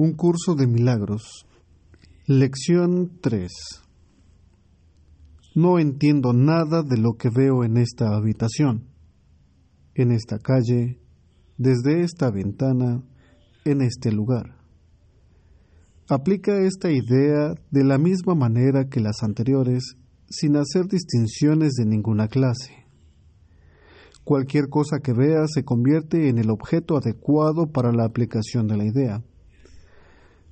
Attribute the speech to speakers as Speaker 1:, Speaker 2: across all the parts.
Speaker 1: Un curso de milagros. Lección 3. No entiendo nada de lo que veo en esta habitación, en esta calle, desde esta ventana, en este lugar. Aplica esta idea de la misma manera que las anteriores, sin hacer distinciones de ninguna clase. Cualquier cosa que veas se convierte en el objeto adecuado para la aplicación de la idea.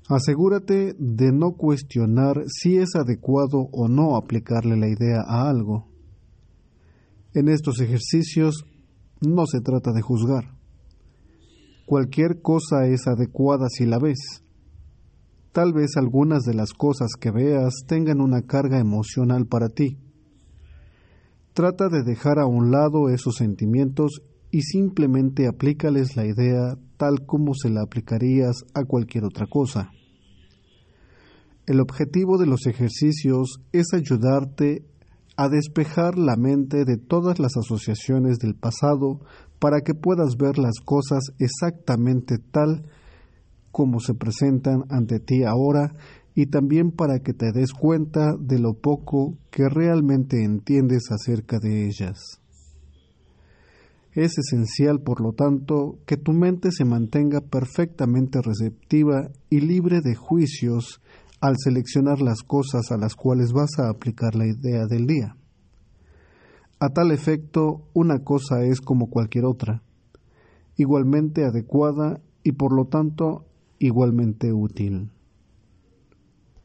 Speaker 1: Asegúrate de no cuestionar si es adecuado o no aplicarle la idea a algo. En estos ejercicios no se trata de juzgar. Cualquier cosa es adecuada si la ves. Tal vez algunas de las cosas que veas tengan una carga emocional para ti. Trata de dejar a un lado esos sentimientos y simplemente aplícales la idea tal como se la aplicarías a cualquier otra cosa. El objetivo de los ejercicios es ayudarte a despejar la mente de todas las asociaciones del pasado para que puedas ver las cosas exactamente tal como se presentan ante ti ahora y también para que te des cuenta de lo poco que realmente entiendes acerca de ellas. Es esencial, por lo tanto, que tu mente se mantenga perfectamente receptiva y libre de juicios al seleccionar las cosas a las cuales vas a aplicar la idea del día. A tal efecto, una cosa es como cualquier otra, igualmente adecuada y por lo tanto igualmente útil.